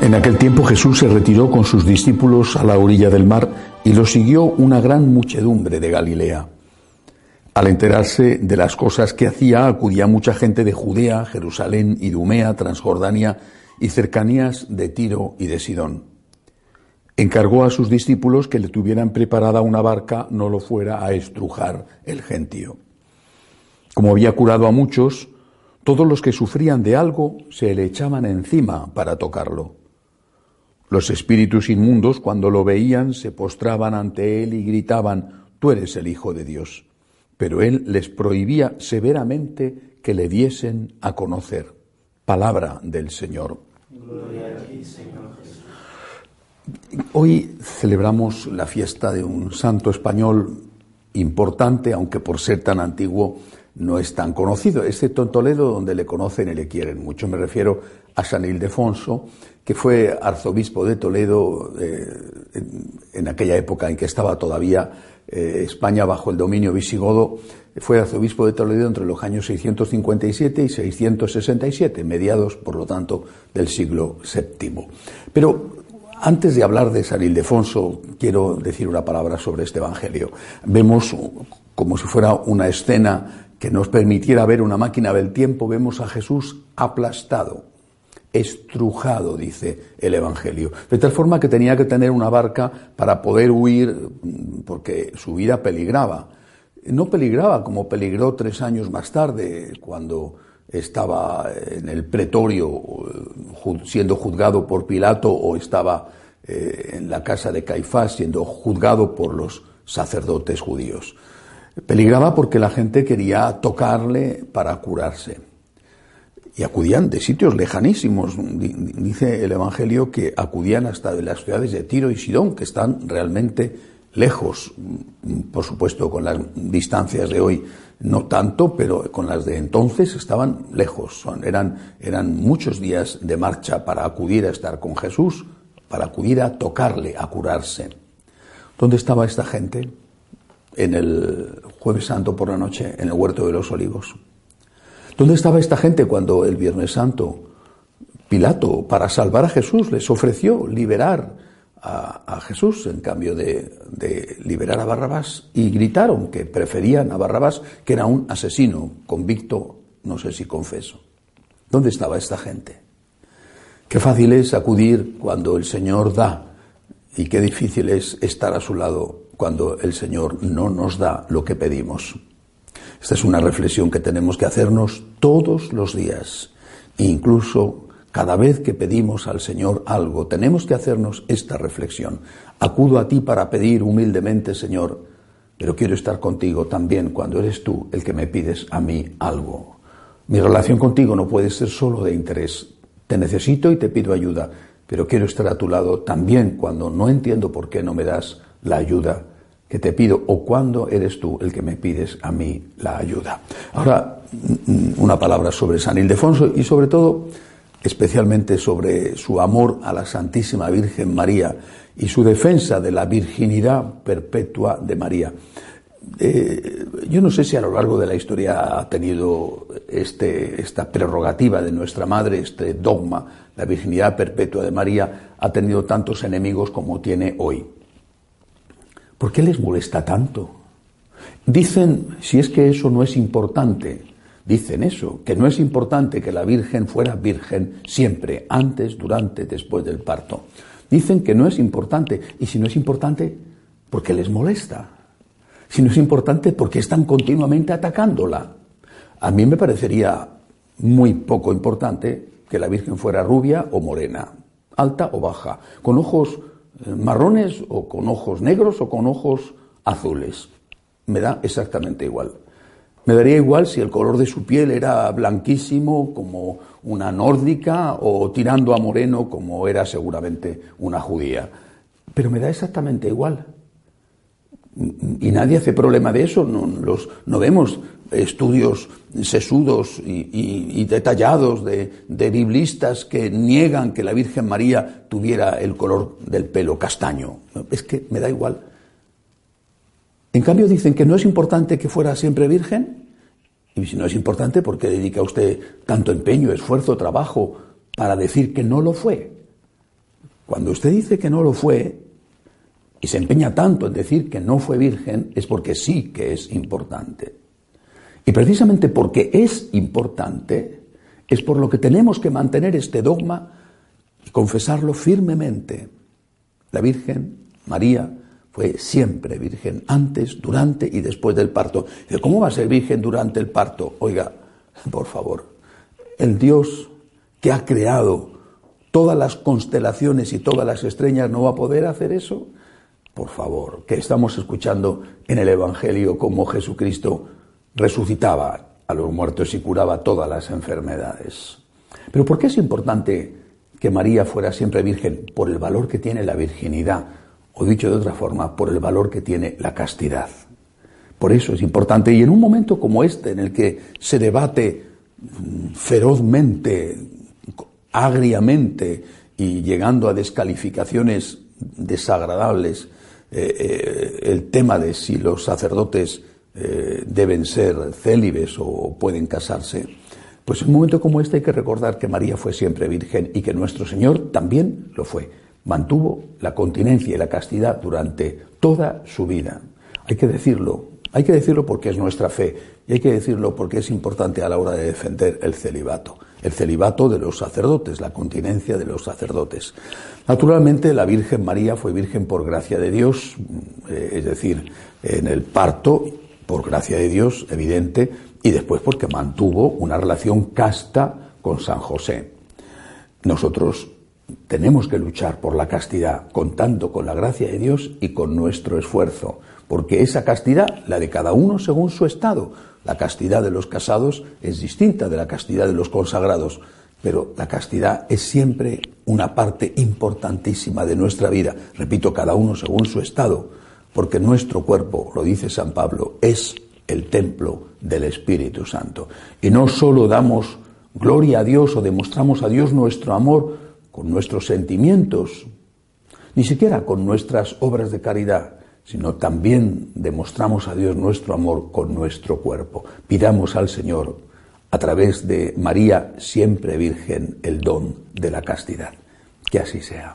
En aquel tiempo Jesús se retiró con sus discípulos a la orilla del mar y lo siguió una gran muchedumbre de Galilea. Al enterarse de las cosas que hacía, acudía mucha gente de Judea, Jerusalén, Idumea, Transjordania y cercanías de Tiro y de Sidón. Encargó a sus discípulos que le tuvieran preparada una barca, no lo fuera a estrujar el gentío. Como había curado a muchos, todos los que sufrían de algo se le echaban encima para tocarlo. Los espíritus inmundos, cuando lo veían, se postraban ante él y gritaban, Tú eres el Hijo de Dios. Pero él les prohibía severamente que le diesen a conocer. Palabra del Señor. Hoy celebramos la fiesta de un santo español importante, aunque por ser tan antiguo no es tan conocido, excepto en Toledo, donde le conocen y le quieren mucho. Me refiero a San Ildefonso, que fue arzobispo de Toledo eh, en, aquella época en que estaba todavía eh, España bajo el dominio visigodo, fue arzobispo de Toledo entre los años 657 y 667, mediados, por lo tanto, del siglo VII. Pero antes de hablar de San Ildefonso, quiero decir una palabra sobre este Evangelio. Vemos como si fuera una escena que nos permitiera ver una máquina del tiempo, vemos a Jesús aplastado, estrujado, dice el Evangelio. De tal forma que tenía que tener una barca para poder huir porque su vida peligraba. No peligraba como peligró tres años más tarde, cuando estaba en el pretorio siendo juzgado por Pilato o estaba eh, en la casa de Caifás siendo juzgado por los sacerdotes judíos. Peligraba porque la gente quería tocarle para curarse. Y acudían de sitios lejanísimos. Dice el Evangelio que acudían hasta de las ciudades de Tiro y Sidón, que están realmente lejos, por supuesto, con las distancias de hoy no tanto, pero con las de entonces estaban lejos. eran, muchos días de marcha para acudir a estar con Jesús, para acudir a tocarle, a curarse. ¿Dónde estaba esta gente? En el jueves santo por la noche en el huerto de los olivos. ¿Dónde estaba esta gente cuando el viernes santo Pilato, para salvar a Jesús, les ofreció liberar a, Jesús en cambio de, de, liberar a Barrabás y gritaron que preferían a Barrabás, que era un asesino convicto, no sé si confeso. ¿Dónde estaba esta gente? Qué fácil es acudir cuando el Señor da y qué difícil es estar a su lado cuando el Señor no nos da lo que pedimos. Esta es una reflexión que tenemos que hacernos todos los días, incluso cada vez que pedimos al Señor algo, tenemos que hacernos esta reflexión. Acudo a ti para pedir humildemente, Señor, pero quiero estar contigo también cuando eres tú el que me pides a mí algo. Mi relación contigo no puede ser solo de interés. Te necesito y te pido ayuda, pero quiero estar a tu lado también cuando no entiendo por qué no me das la ayuda que te pido o cuándo eres tú el que me pides a mí la ayuda. Ahora, mm, una palabra sobre San Ildefonso y sobre todo, especialmente sobre su amor a la Santísima Virgen María y su defensa de la virginidad perpetua de María. Eh, yo no sé si a lo largo de la historia ha tenido este, esta prerrogativa de nuestra madre, este dogma, la virginidad perpetua de María, ha tenido tantos enemigos como tiene hoy. ¿Por qué les molesta tanto? Dicen, si es que eso no es importante, dicen eso, que no es importante que la Virgen fuera virgen siempre, antes, durante, después del parto. Dicen que no es importante, y si no es importante, ¿por qué les molesta? Si no es importante, ¿por qué están continuamente atacándola? A mí me parecería muy poco importante que la Virgen fuera rubia o morena, alta o baja, con ojos marrones o con ojos negros o con ojos azules. Me da exactamente igual. Me daría igual si el color de su piel era blanquísimo como una nórdica o tirando a moreno como era seguramente una judía. Pero me da exactamente igual. Y nadie hace problema de eso. No, los, no vemos estudios sesudos y, detallados de, de, biblistas que niegan que la Virgen María tuviera el color del pelo castaño. Es que me da igual. En cambio dicen que no es importante que fuera siempre virgen. Y si no es importante, ¿por qué dedica usted tanto empeño, esfuerzo, trabajo para decir que no lo fue? Cuando usted dice que no lo fue y se empeña tanto en decir que no fue virgen, es porque sí que es importante. Y precisamente porque es importante, es por lo que tenemos que mantener este dogma y confesarlo firmemente. La Virgen María fue siempre virgen, antes, durante y después del parto. ¿Cómo va a ser virgen durante el parto? Oiga, por favor, el Dios que ha creado todas las constelaciones y todas las estrellas no va a poder hacer eso. Por favor, que estamos escuchando en el Evangelio cómo Jesucristo resucitaba a los muertos y curaba todas las enfermedades. Pero ¿por qué es importante que María fuera siempre virgen? Por el valor que tiene la virginidad o dicho de otra forma, por el valor que tiene la castidad. Por eso es importante, y en un momento como este, en el que se debate mm, ferozmente, agriamente y llegando a descalificaciones desagradables, eh, eh, el tema de si los sacerdotes eh, deben ser célibes o pueden casarse, pues en un momento como este hay que recordar que María fue siempre virgen y que nuestro Señor también lo fue mantuvo la continencia y la castidad durante toda su vida. Hay que decirlo, hay que decirlo porque es nuestra fe y hay que decirlo porque es importante a la hora de defender el celibato, el celibato de los sacerdotes, la continencia de los sacerdotes. Naturalmente la Virgen María fue virgen por gracia de Dios, eh, es decir, en el parto, por gracia de Dios, evidente, y después porque mantuvo una relación casta con San José. Nosotros tenemos que luchar por la castidad, contando con la gracia de Dios y con nuestro esfuerzo, porque esa castidad, la de cada uno según su estado, la castidad de los casados es distinta de la castidad de los consagrados, pero la castidad es siempre una parte importantísima de nuestra vida, repito, cada uno según su estado, porque nuestro cuerpo, lo dice San Pablo, es el templo del Espíritu Santo. Y no solo damos gloria a Dios o demostramos a Dios nuestro amor, con nuestros sentimientos, ni siquiera con nuestras obras de caridad, sino también demostramos a Dios nuestro amor con nuestro cuerpo. Pidamos al Señor, a través de María, siempre Virgen, el don de la castidad. Que así sea.